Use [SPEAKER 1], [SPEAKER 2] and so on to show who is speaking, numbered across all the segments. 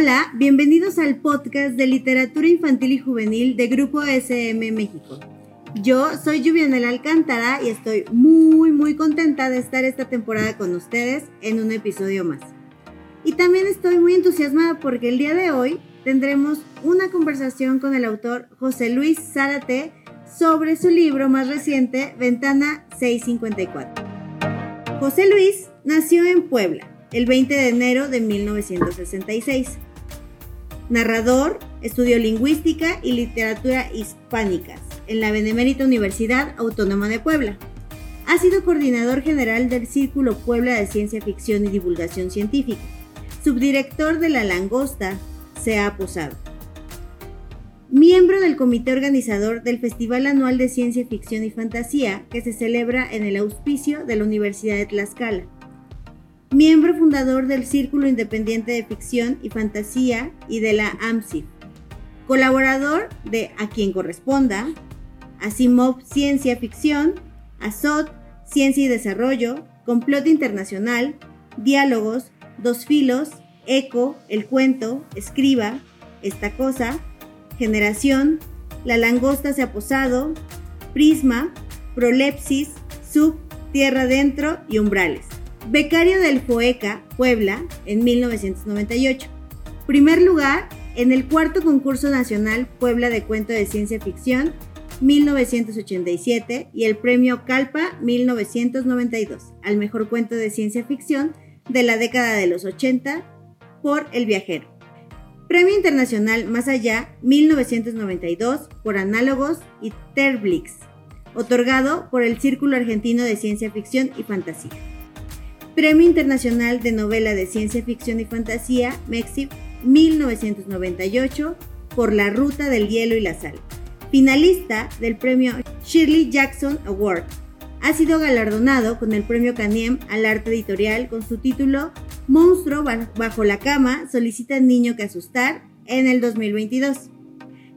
[SPEAKER 1] Hola, bienvenidos al podcast de literatura infantil y juvenil de Grupo SM México. Yo soy Juvianela Alcántara y estoy muy muy contenta de estar esta temporada con ustedes en un episodio más. Y también estoy muy entusiasmada porque el día de hoy tendremos una conversación con el autor José Luis Zárate sobre su libro más reciente, Ventana 654. José Luis nació en Puebla el 20 de enero de 1966. Narrador, estudió lingüística y literatura hispánicas en la Benemérita Universidad Autónoma de Puebla. Ha sido coordinador general del Círculo Puebla de Ciencia Ficción y Divulgación Científica. Subdirector de La Langosta, se ha posado. Miembro del comité organizador del Festival Anual de Ciencia Ficción y Fantasía que se celebra en el auspicio de la Universidad de Tlaxcala miembro fundador del Círculo Independiente de Ficción y Fantasía y de la AMSIF, colaborador de A quien corresponda, Asimov Ciencia Ficción, Azot Ciencia y Desarrollo, Complot Internacional, Diálogos, Dos Filos, Eco, El Cuento, Escriba, Esta Cosa, Generación, La Langosta se ha posado, Prisma, Prolepsis, Sub, Tierra Dentro y Umbrales. Becario del FOECA, Puebla, en 1998. Primer lugar en el cuarto concurso nacional Puebla de Cuento de Ciencia Ficción, 1987, y el premio Calpa 1992, al mejor cuento de ciencia ficción de la década de los 80 por El Viajero. Premio Internacional Más Allá 1992 por Análogos y Terblix, otorgado por el Círculo Argentino de Ciencia Ficción y Fantasía. Premio Internacional de Novela de Ciencia Ficción y Fantasía, MEXIF 1998, por La Ruta del Hielo y la Sal. Finalista del premio Shirley Jackson Award. Ha sido galardonado con el premio Caniem al arte editorial con su título Monstruo bajo la cama solicita niño que asustar en el 2022.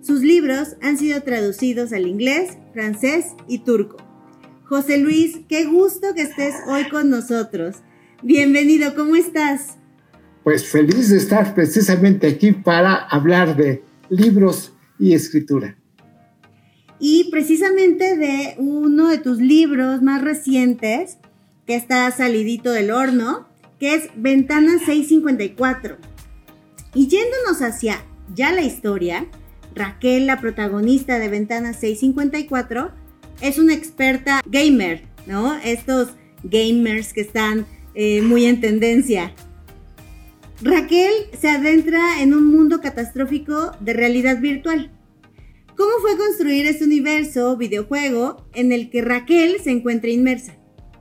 [SPEAKER 1] Sus libros han sido traducidos al inglés, francés y turco. José Luis, qué gusto que estés hoy con nosotros. Bienvenido, ¿cómo estás?
[SPEAKER 2] Pues feliz de estar precisamente aquí para hablar de libros y escritura.
[SPEAKER 1] Y precisamente de uno de tus libros más recientes, que está salidito del horno, que es Ventana 654. Y yéndonos hacia ya la historia, Raquel, la protagonista de Ventana 654, es una experta gamer, ¿no? Estos gamers que están eh, muy en tendencia. Raquel se adentra en un mundo catastrófico de realidad virtual. ¿Cómo fue construir este universo videojuego en el que Raquel se encuentra inmersa?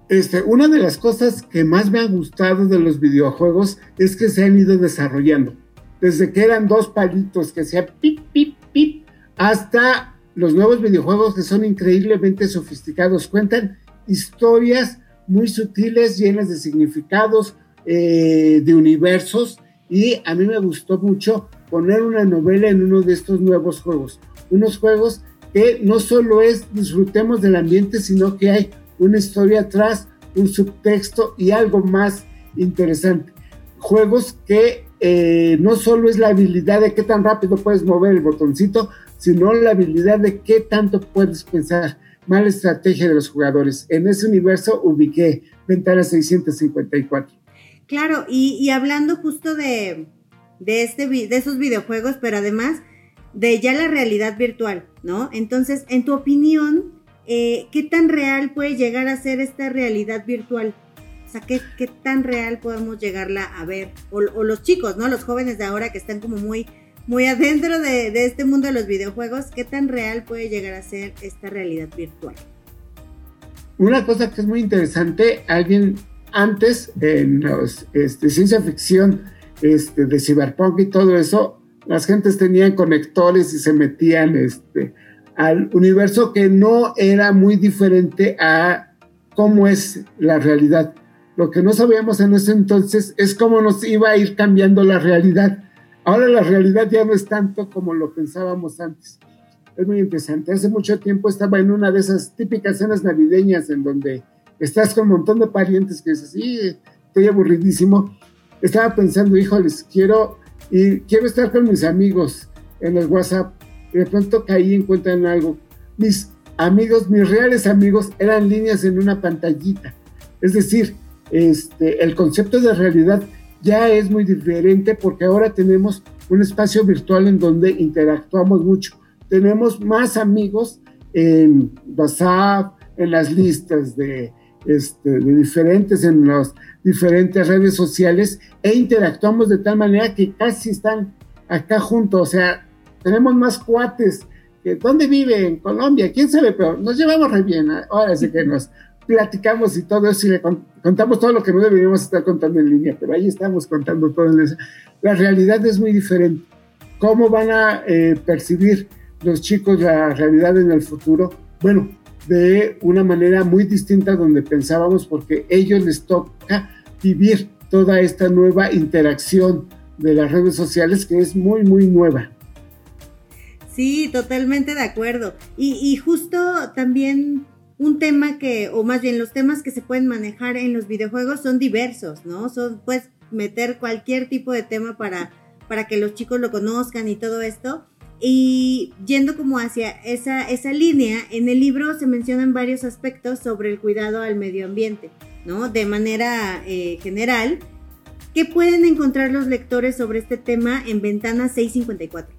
[SPEAKER 2] Este, una de las cosas que más me ha gustado de los videojuegos es que se han ido desarrollando. Desde que eran dos palitos que hacían pip, pip, pip, hasta los nuevos videojuegos que son increíblemente sofisticados. Cuentan historias muy sutiles, llenas de significados, eh, de universos, y a mí me gustó mucho poner una novela en uno de estos nuevos juegos. Unos juegos que no solo es disfrutemos del ambiente, sino que hay una historia atrás, un subtexto y algo más interesante. Juegos que eh, no solo es la habilidad de qué tan rápido puedes mover el botoncito, sino la habilidad de qué tanto puedes pensar mala estrategia de los jugadores. En ese universo ubiqué Ventana 654.
[SPEAKER 1] Claro, y, hablando justo de, de, este, de esos videojuegos, pero además de ya la realidad virtual, ¿no? Entonces, en tu opinión, eh, ¿qué tan real puede llegar a ser esta realidad virtual? O sea, ¿qué, qué tan real podemos llegarla a ver? O, o, los chicos, ¿no? Los jóvenes de ahora que están como muy muy adentro de, este mundo de los videojuegos, ¿qué tan real puede llegar a ser esta realidad virtual?
[SPEAKER 2] Una cosa que es muy interesante, alguien antes en los, este, ciencia ficción este, de cyberpunk y todo eso, las gentes tenían conectores y se metían este, al universo que no era muy diferente a cómo es la realidad. Lo que no sabíamos en ese entonces es cómo nos iba a ir cambiando la realidad. Ahora la realidad ya no es tanto como lo pensábamos antes. Es muy interesante. Hace mucho tiempo estaba en una de esas típicas cenas navideñas en donde estás con un montón de parientes que dices, sí, estoy aburridísimo. Estaba pensando, híjoles, quiero, y quiero estar con mis amigos en el WhatsApp. Y de pronto caí en cuenta en algo. Mis amigos, mis reales amigos, eran líneas en una pantallita. Es decir, este, el concepto de realidad ya es muy diferente porque ahora tenemos un espacio virtual en donde interactuamos mucho. Tenemos más amigos en WhatsApp, en las listas de, este, diferentes, en las diferentes redes sociales e interactuamos de tal manera que casi están acá juntos. O sea, tenemos más cuates. ¿Dónde vive? En Colombia. ¿Quién sabe? Pero nos llevamos re bien. Ahora sí que nos platicamos y todo eso y le contamos todo lo que no deberíamos estar contando en línea, pero ahí estamos contando todo. En La realidad es muy diferente. ¿Cómo van a eh, percibir los chicos la realidad en el futuro? Bueno, de una manera muy distinta donde pensábamos porque ellos les toca vivir toda esta nueva interacción de las redes sociales que es muy, muy nueva.
[SPEAKER 1] Sí, totalmente de acuerdo. Y, y justo también un tema que, o más bien los temas que se pueden manejar en los videojuegos son diversos, ¿no? Son, puedes meter cualquier tipo de tema para, para que los chicos lo conozcan y todo esto. Y yendo como hacia esa, esa línea, en el libro se mencionan varios aspectos sobre el cuidado al medio ambiente, ¿no? De manera eh, general, ¿qué pueden encontrar los lectores sobre este tema en Ventana 654?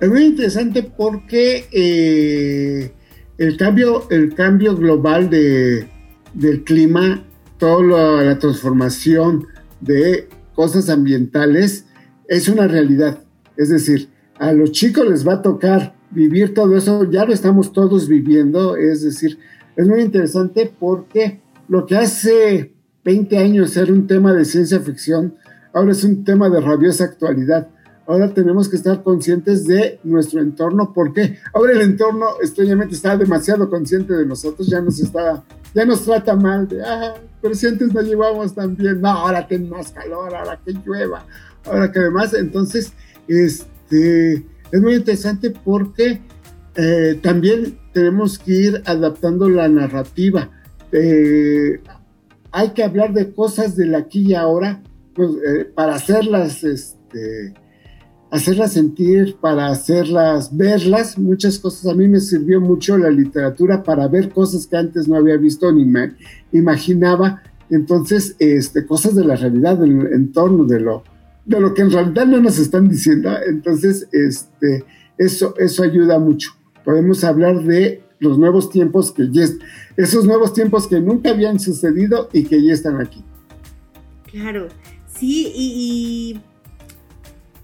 [SPEAKER 2] Es muy interesante porque eh, el cambio, el cambio global de, del clima, toda la, transformación de cosas ambientales es una realidad. Es decir, a los chicos les va a tocar vivir todo eso, ya lo estamos todos viviendo, es decir, es muy interesante porque lo que hace 20 años era un tema de ciencia ficción, ahora es un tema de rabiosa actualidad ahora tenemos que estar conscientes de nuestro entorno, porque ahora el entorno extrañamente está demasiado consciente de nosotros, ya nos está, ya nos trata mal, de, ah, pero si antes nos llevamos tan bien, no, ahora que más calor, ahora que llueva, ahora que además, entonces, este, es muy interesante porque eh, también tenemos que ir adaptando la narrativa. Eh, hay que hablar de cosas del aquí y ahora pues, eh, para hacerlas este, hacerlas sentir, para hacerlas verlas, muchas cosas. A mí me sirvió mucho la literatura para ver cosas que antes no había visto ni me imaginaba. Entonces, este, cosas de la realidad, del entorno, de lo, de lo que en realidad no nos están diciendo. Entonces, este, eso, eso ayuda mucho. Podemos hablar de los nuevos tiempos que ya, esos nuevos tiempos que nunca habían sucedido y que ya están aquí.
[SPEAKER 1] Claro, sí, y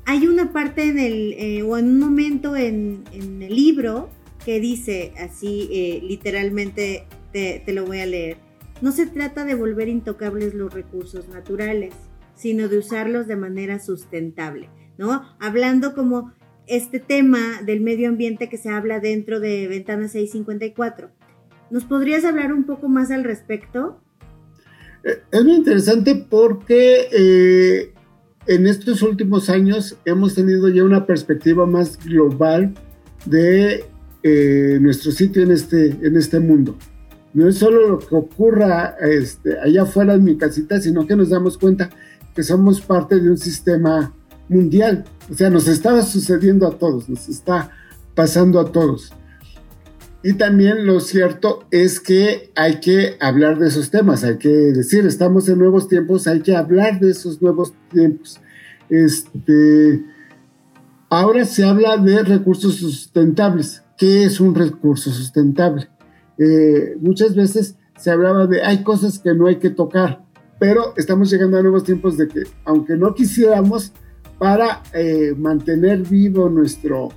[SPEAKER 1] hay una parte en el, eh, o en un momento en, el libro que dice así, eh, literalmente te, te, lo voy a leer. No se trata de volver intocables los recursos naturales, sino de usarlos de manera sustentable, ¿no? Hablando como este tema del medio ambiente que se habla dentro de Ventana 654. ¿Nos podrías hablar un poco más al respecto?
[SPEAKER 2] Eh, es muy interesante porque en estos últimos años hemos tenido ya una perspectiva más global de eh, nuestro sitio en este, en este mundo. No es solo lo que ocurra este, allá afuera en mi casita, sino que nos damos cuenta que somos parte de un sistema mundial. O sea, nos está sucediendo a todos, nos está pasando a todos. Y también lo cierto es que hay que hablar de esos temas, hay que decir, estamos en nuevos tiempos, hay que hablar de esos nuevos tiempos. Este, ahora se habla de recursos sustentables. ¿Qué es un recurso sustentable? Eh, muchas veces se hablaba de hay cosas que no hay que tocar, pero estamos llegando a nuevos tiempos de que aunque no quisiéramos, para eh, mantener vivo nuestro,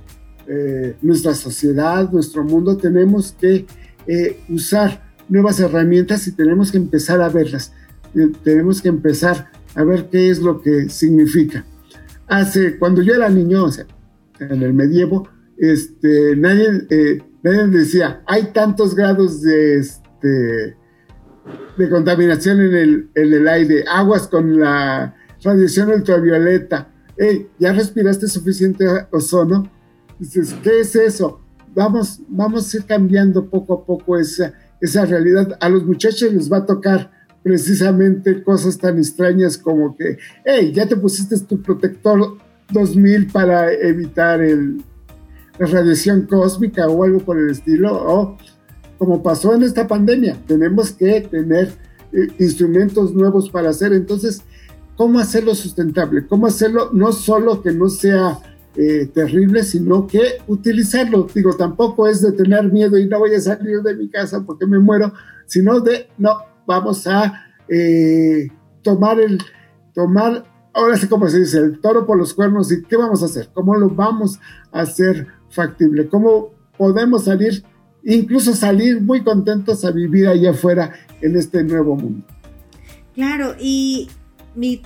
[SPEAKER 2] eh, nuestra sociedad, nuestro mundo, tenemos que eh, usar nuevas herramientas y tenemos que empezar a verlas. Eh, tenemos que empezar a ver qué es lo que significa. Hace, cuando yo era niño, o sea, en el medievo, este, nadie, eh, nadie decía, hay tantos grados de, este, de contaminación en el, en el aire, aguas con la radiación ultravioleta, hey, ¿ya respiraste suficiente ozono? Dices, ¿qué es eso? Vamos, vamos a ir cambiando poco a poco esa, esa realidad. A los muchachos les va a tocar precisamente cosas tan extrañas como que, hey, ya te pusiste tu protector 2000 para evitar la radiación cósmica o algo por el estilo, o como pasó en esta pandemia, tenemos que tener eh, instrumentos nuevos para hacer. Entonces, ¿cómo hacerlo sustentable? ¿Cómo hacerlo no solo que no sea eh, terrible, sino que utilizarlo? Digo, tampoco es de tener miedo y no voy a salir de mi casa porque me muero, sino de, no, vamos a eh, tomar el, tomar, ahora sí como se dice, el toro por los cuernos y qué vamos a hacer, cómo lo vamos a hacer factible, cómo podemos salir, incluso salir muy contentos a vivir allá afuera en este nuevo mundo.
[SPEAKER 1] Claro, y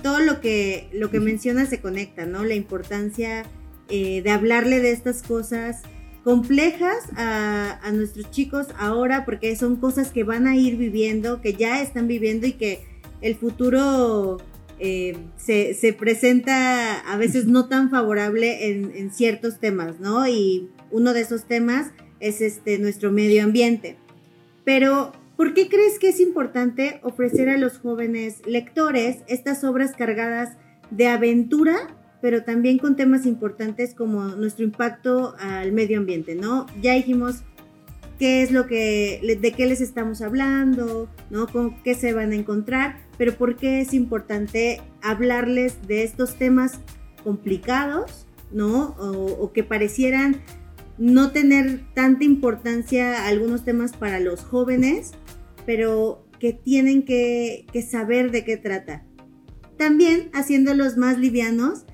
[SPEAKER 1] todo lo que, lo que menciona se conecta, ¿no? La importancia eh, de hablarle de estas cosas complejas a, nuestros chicos ahora porque son cosas que van a ir viviendo, que ya están viviendo y que el futuro eh, se, presenta a veces no tan favorable en, ciertos temas, ¿no? Y uno de esos temas es este, nuestro medio ambiente. Pero, ¿por qué crees que es importante ofrecer a los jóvenes lectores estas obras cargadas de aventura pero también con temas importantes como nuestro impacto al medio ambiente, ¿no? Ya dijimos qué es lo que, de qué les estamos hablando, ¿no? Con qué se van a encontrar, pero por qué es importante hablarles de estos temas complicados, ¿no? O, que parecieran no tener tanta importancia algunos temas para los jóvenes, pero que tienen que, que saber de qué trata. También haciéndolos más livianos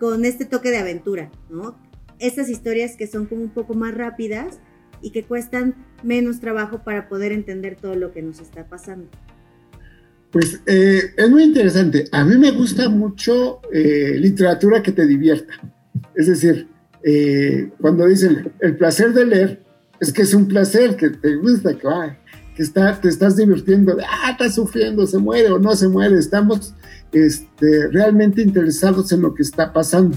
[SPEAKER 1] con este toque de aventura, ¿no? Estas historias que son como un poco más rápidas y que cuestan menos trabajo para poder entender todo lo que nos está pasando.
[SPEAKER 2] Pues eh, es muy interesante. A mí me gusta mucho eh, literatura que te divierta. Es decir, eh, cuando dicen el placer de leer, es que es un placer, que te gusta, que, que está, te estás divirtiendo, ah, está sufriendo, se muere o no se muere. Estamos este, realmente interesados en lo que está pasando.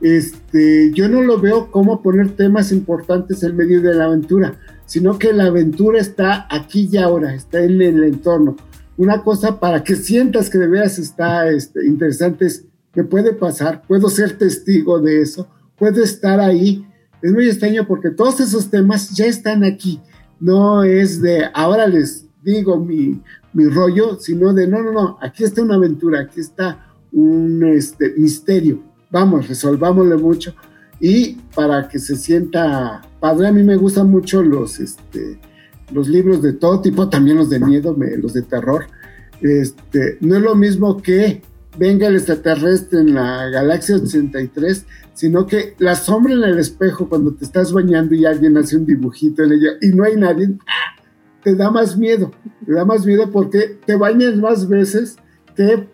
[SPEAKER 2] Este, yo no lo veo como poner temas importantes en medio de la aventura, sino que la aventura está aquí y ahora, está en el entorno. Una cosa para que sientas que de veras está este, interesante es que puede pasar, puedo ser testigo de eso, puedo estar ahí. Es muy extraño porque todos esos temas ya están aquí. No es de ahora les digo mi, mi rollo, sino de no, no, no, aquí está una aventura, aquí está un este, misterio. Vamos, resolvámosle mucho. Y para que se sienta padre, a mí me gustan mucho los, este, los libros de todo tipo, también los de miedo, los de terror. Este, no es lo mismo que venga el extraterrestre en la galaxia 83, sino que la sombra en el espejo cuando te estás bañando y alguien hace un dibujito y no hay nadie, ¡ah! Te da más miedo, te da más miedo porque te bañas más veces que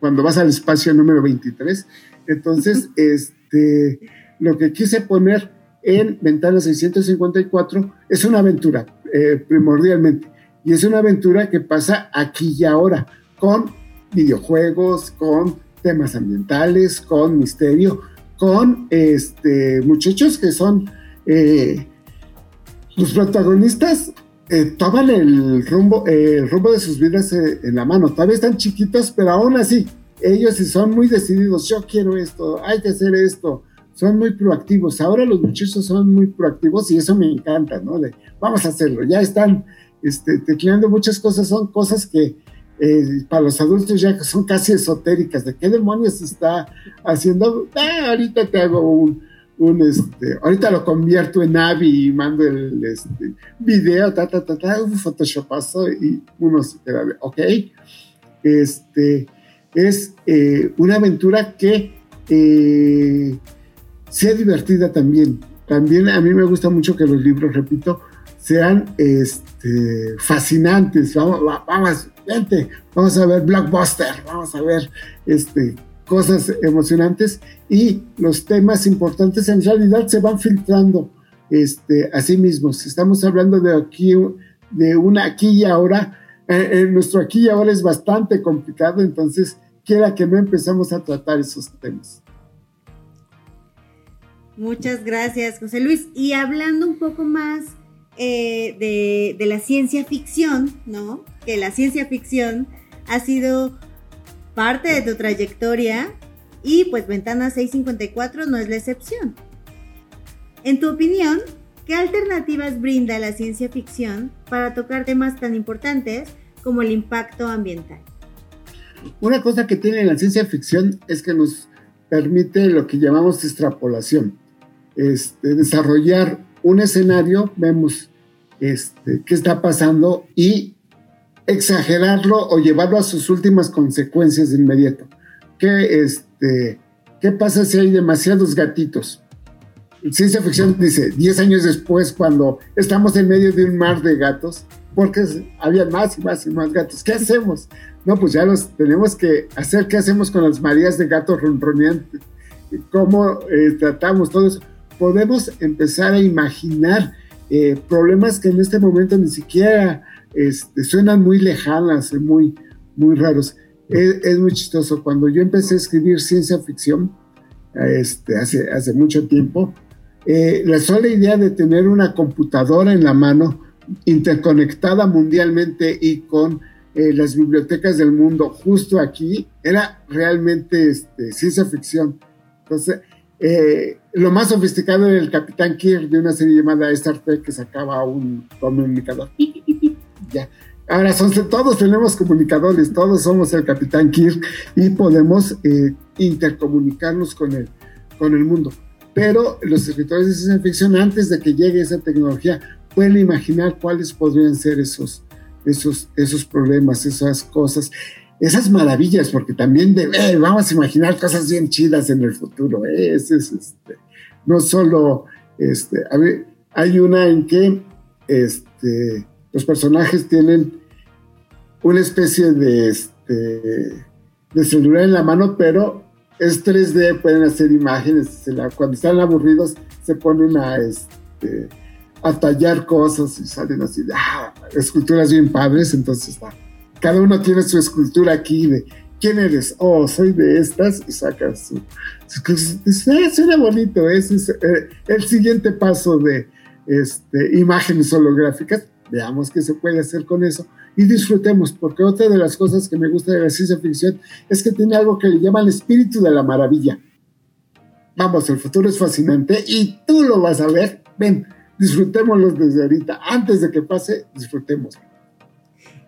[SPEAKER 2] cuando vas al espacio número 23. Entonces, este, lo que quise poner en Ventana 654 es una aventura, eh, primordialmente. Y es una aventura que pasa aquí y ahora, con videojuegos, con temas ambientales, con misterio, con este, muchachos que son eh, los protagonistas eh, toman el rumbo, el rumbo de sus vidas eh, en la mano. Todavía están chiquitos, pero aún así, ellos son muy decididos. Yo quiero esto, hay que hacer esto. Son muy proactivos. Ahora los muchachos son muy proactivos y eso me encanta, ¿no? Vamos a hacerlo. Ya están este, tecleando muchas cosas. Son cosas que eh, para los adultos ya son casi esotéricas. ¿De qué demonios está haciendo? Ah, ahorita te hago un, un este, ahorita lo convierto en AVI y mando el este, video, ta, ta, ta, ta, un photoshopazo y uno se queda de, ok, este, es eh, una aventura que eh, sea divertida también. También a mí me gusta mucho que los libros, repito, sean este, fascinantes. Vamos, vamos, vente, vamos a ver Blockbuster, vamos a ver este, cosas emocionantes y los temas importantes en realidad se van filtrando este, a sí mismos. Estamos hablando de aquí, de una aquí y ahora. Eh, nuestro aquí y ahora es bastante complicado, entonces quiera que no empezamos a tratar esos temas.
[SPEAKER 1] Muchas gracias, José Luis. Y hablando un poco más eh, de, de, la ciencia ficción, ¿no? Que la ciencia ficción ha sido parte de tu trayectoria y pues Ventana 654 no es la excepción. En tu opinión, ¿qué alternativas brinda la ciencia ficción para tocar temas tan importantes como el impacto ambiental?
[SPEAKER 2] Una cosa que tiene la ciencia ficción es que nos permite lo que llamamos extrapolación. Este, desarrollar un escenario, vemos este, qué está pasando y exagerarlo o llevarlo a sus últimas consecuencias de inmediato. ¿Qué, este, ¿Qué pasa si hay demasiados gatitos? Ciencia ficción dice, 10 años después, cuando estamos en medio de un mar de gatos, porque había más y más y más gatos, ¿qué hacemos? No, pues ya los tenemos que hacer, ¿qué hacemos con las marías de gatos ronroneantes? ¿Cómo eh, tratamos todo eso? Podemos empezar a imaginar eh, problemas que en este momento ni siquiera este, suenan muy lejanas, muy, muy raros. Es, muy chistoso. Cuando yo empecé a escribir ciencia ficción, este, hace, hace mucho tiempo, eh, la sola idea de tener una computadora en la mano, interconectada mundialmente y con eh, las bibliotecas del mundo justo aquí, era realmente este, ciencia ficción. Entonces, eh, lo más sofisticado era el Capitán Kirk de una serie llamada Star Trek que sacaba un comunicador. Ahora todos tenemos comunicadores, todos somos el Capitán Kirk y podemos eh, intercomunicarnos con el, con el mundo. Pero los escritores de ciencia ficción, antes de que llegue esa tecnología, pueden imaginar cuáles podrían ser esos, esos, esos problemas, esas cosas esas maravillas, porque también eh, vamos a imaginar cosas bien chidas en el futuro. Eh, es, este, no solo, este, hay una en que este, los personajes tienen una especie de, este, de celular en la mano, pero es 3D, pueden hacer imágenes. cuando están aburridos, se ponen a, este, a tallar cosas y salen así, ah, esculturas bien padres, entonces cada uno tiene su escultura aquí de quién eres, oh, soy de estas, y saca su, su suena bonito, ese es eh, el siguiente paso de este, imágenes holográficas, veamos qué se puede hacer con eso y disfrutemos, porque otra de las cosas que me gusta de la ciencia ficción es que tiene algo que le llaman el espíritu de la maravilla. Vamos, el futuro es fascinante y tú lo vas a ver. Ven, disfrutémoslo desde ahorita. Antes de que pase, disfrutémoslo.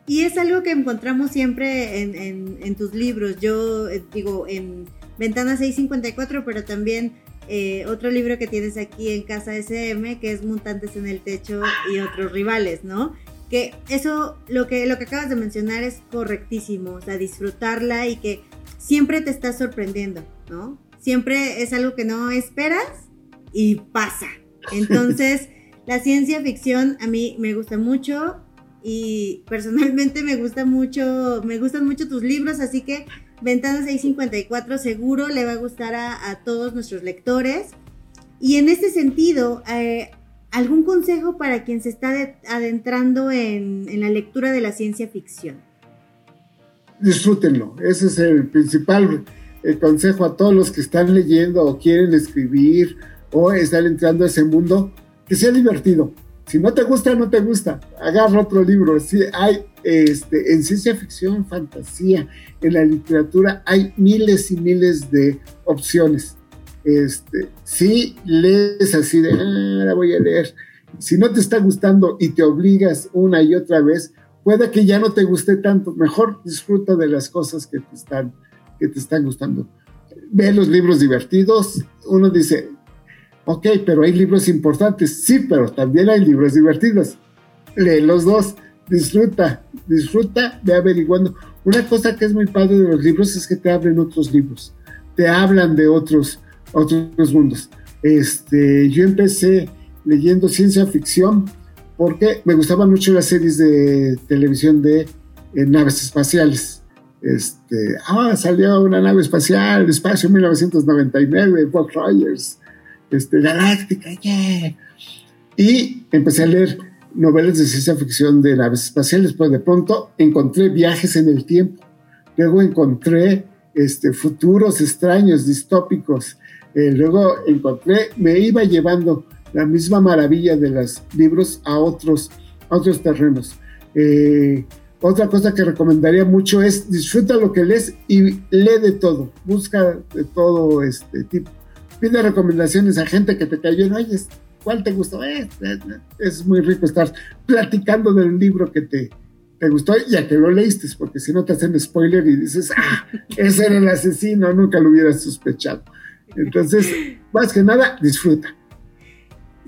[SPEAKER 1] Y es algo que encontramos siempre en, tus libros. Yo eh, digo, en Ventana 654, pero también eh, otro libro que tienes aquí en Casa SM, que es Mutantes en el Techo y otros rivales, ¿no? Que eso, lo que, lo que acabas de mencionar es correctísimo, o sea, disfrutarla y que siempre te está sorprendiendo, ¿no? Siempre es algo que no esperas y pasa. Entonces, la ciencia ficción a mí me gusta mucho, y personalmente me gusta mucho, me gustan mucho tus libros, así que Ventana 654 seguro le va a gustar a, todos nuestros lectores. Y en este sentido, eh, ¿algún consejo para quien se está adentrando en, la lectura de la ciencia ficción?
[SPEAKER 2] Disfrútenlo, ese es el principal eh, consejo a todos los que están leyendo o quieren escribir o están entrando a ese mundo, que sea divertido si no te gusta, no te gusta. Agarra otro libro. Sí, hay este, en ciencia ficción, fantasía, en la literatura, hay miles y miles de opciones. Este, si lees así de, ah, ahora voy a leer. Si no te está gustando y te obligas una y otra vez, puede que ya no te guste tanto. Mejor disfruta de las cosas que te están, que te están gustando. Ve los libros divertidos. Uno dice, Ok, pero hay libros importantes. Sí, pero también hay libros divertidos. Lee los dos. Disfruta, disfruta de averiguando. Una cosa que es muy padre de los libros es que te abren otros libros. Te hablan de otros, otros mundos. Este, yo empecé leyendo ciencia ficción porque me gustaban mucho las series de televisión de eh, naves espaciales. este, ah, salió una nave espacial, espacio 1999, Bob Rogers, este, Galáctica, yeah. Y empecé a leer novelas de ciencia ficción de naves espaciales, pero de pronto encontré viajes en el tiempo. Luego encontré este, futuros extraños, distópicos. Eh, luego encontré, me iba llevando la misma maravilla de los libros a otros, a otros terrenos. Eh, otra cosa que recomendaría mucho es disfruta lo que lees y lee de todo, busca de todo este tipo. Pide recomendaciones a gente que te cayó en, oye, ¿cuál te gustó? Eh, eh, es muy rico estar platicando del libro que te, te gustó y a que lo leíste, porque si no te hacen spoiler y dices, ah, ese era el asesino, nunca lo hubieras sospechado. Entonces, más que nada, disfruta.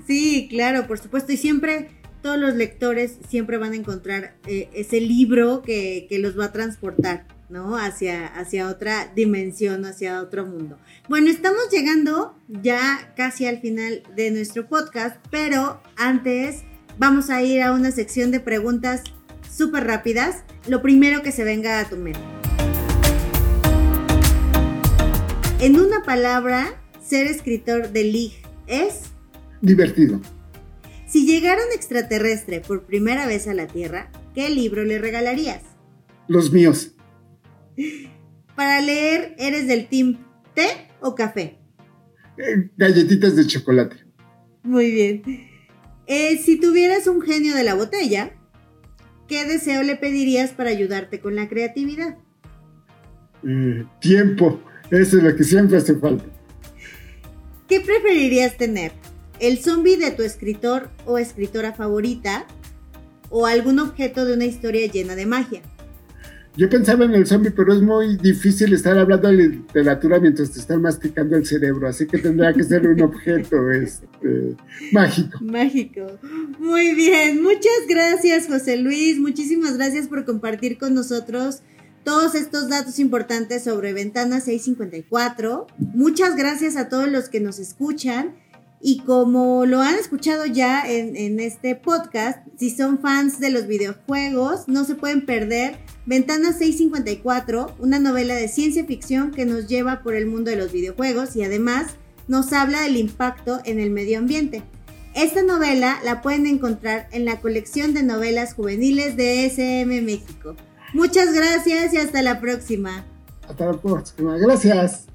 [SPEAKER 1] Sí, claro, por supuesto, y siempre todos los lectores siempre van a encontrar eh, ese libro que, los va a transportar, ¿no? Hacia, hacia otra dimensión, hacia otro mundo. Bueno, estamos llegando ya casi al final de nuestro podcast, pero antes vamos a ir a una sección de preguntas súper rápidas. Lo primero que se venga a tu mente. En una palabra, ser escritor de League es...
[SPEAKER 2] Divertido.
[SPEAKER 1] Si llegara un extraterrestre por primera vez a la Tierra, ¿qué libro le regalarías?
[SPEAKER 2] Los míos.
[SPEAKER 1] Para leer, ¿eres del team té o café?
[SPEAKER 2] Eh, galletitas de chocolate.
[SPEAKER 1] Muy bien. Eh, si tuvieras un genio de la botella, ¿qué deseo le pedirías para ayudarte con la creatividad?
[SPEAKER 2] Eh, tiempo. Eso es lo que siempre hace falta.
[SPEAKER 1] ¿Qué preferirías tener? el zombie de tu escritor o escritora favorita o algún objeto de una historia llena de magia.
[SPEAKER 2] Yo pensaba en el zombie, pero es muy difícil estar hablando de literatura mientras te están masticando el cerebro, así que tendría que ser un objeto este, mágico.
[SPEAKER 1] Mágico. Muy bien, muchas gracias José Luis, muchísimas gracias por compartir con nosotros todos estos datos importantes sobre Ventana 654. Muchas gracias a todos los que nos escuchan. Y como lo han escuchado ya en, este podcast, si son fans de los videojuegos, no se pueden perder Ventana 654, una novela de ciencia ficción que nos lleva por el mundo de los videojuegos y además nos habla del impacto en el medio ambiente. Esta novela la pueden encontrar en la colección de novelas juveniles de SM México. Muchas gracias y hasta la próxima.
[SPEAKER 2] Hasta la próxima. Gracias.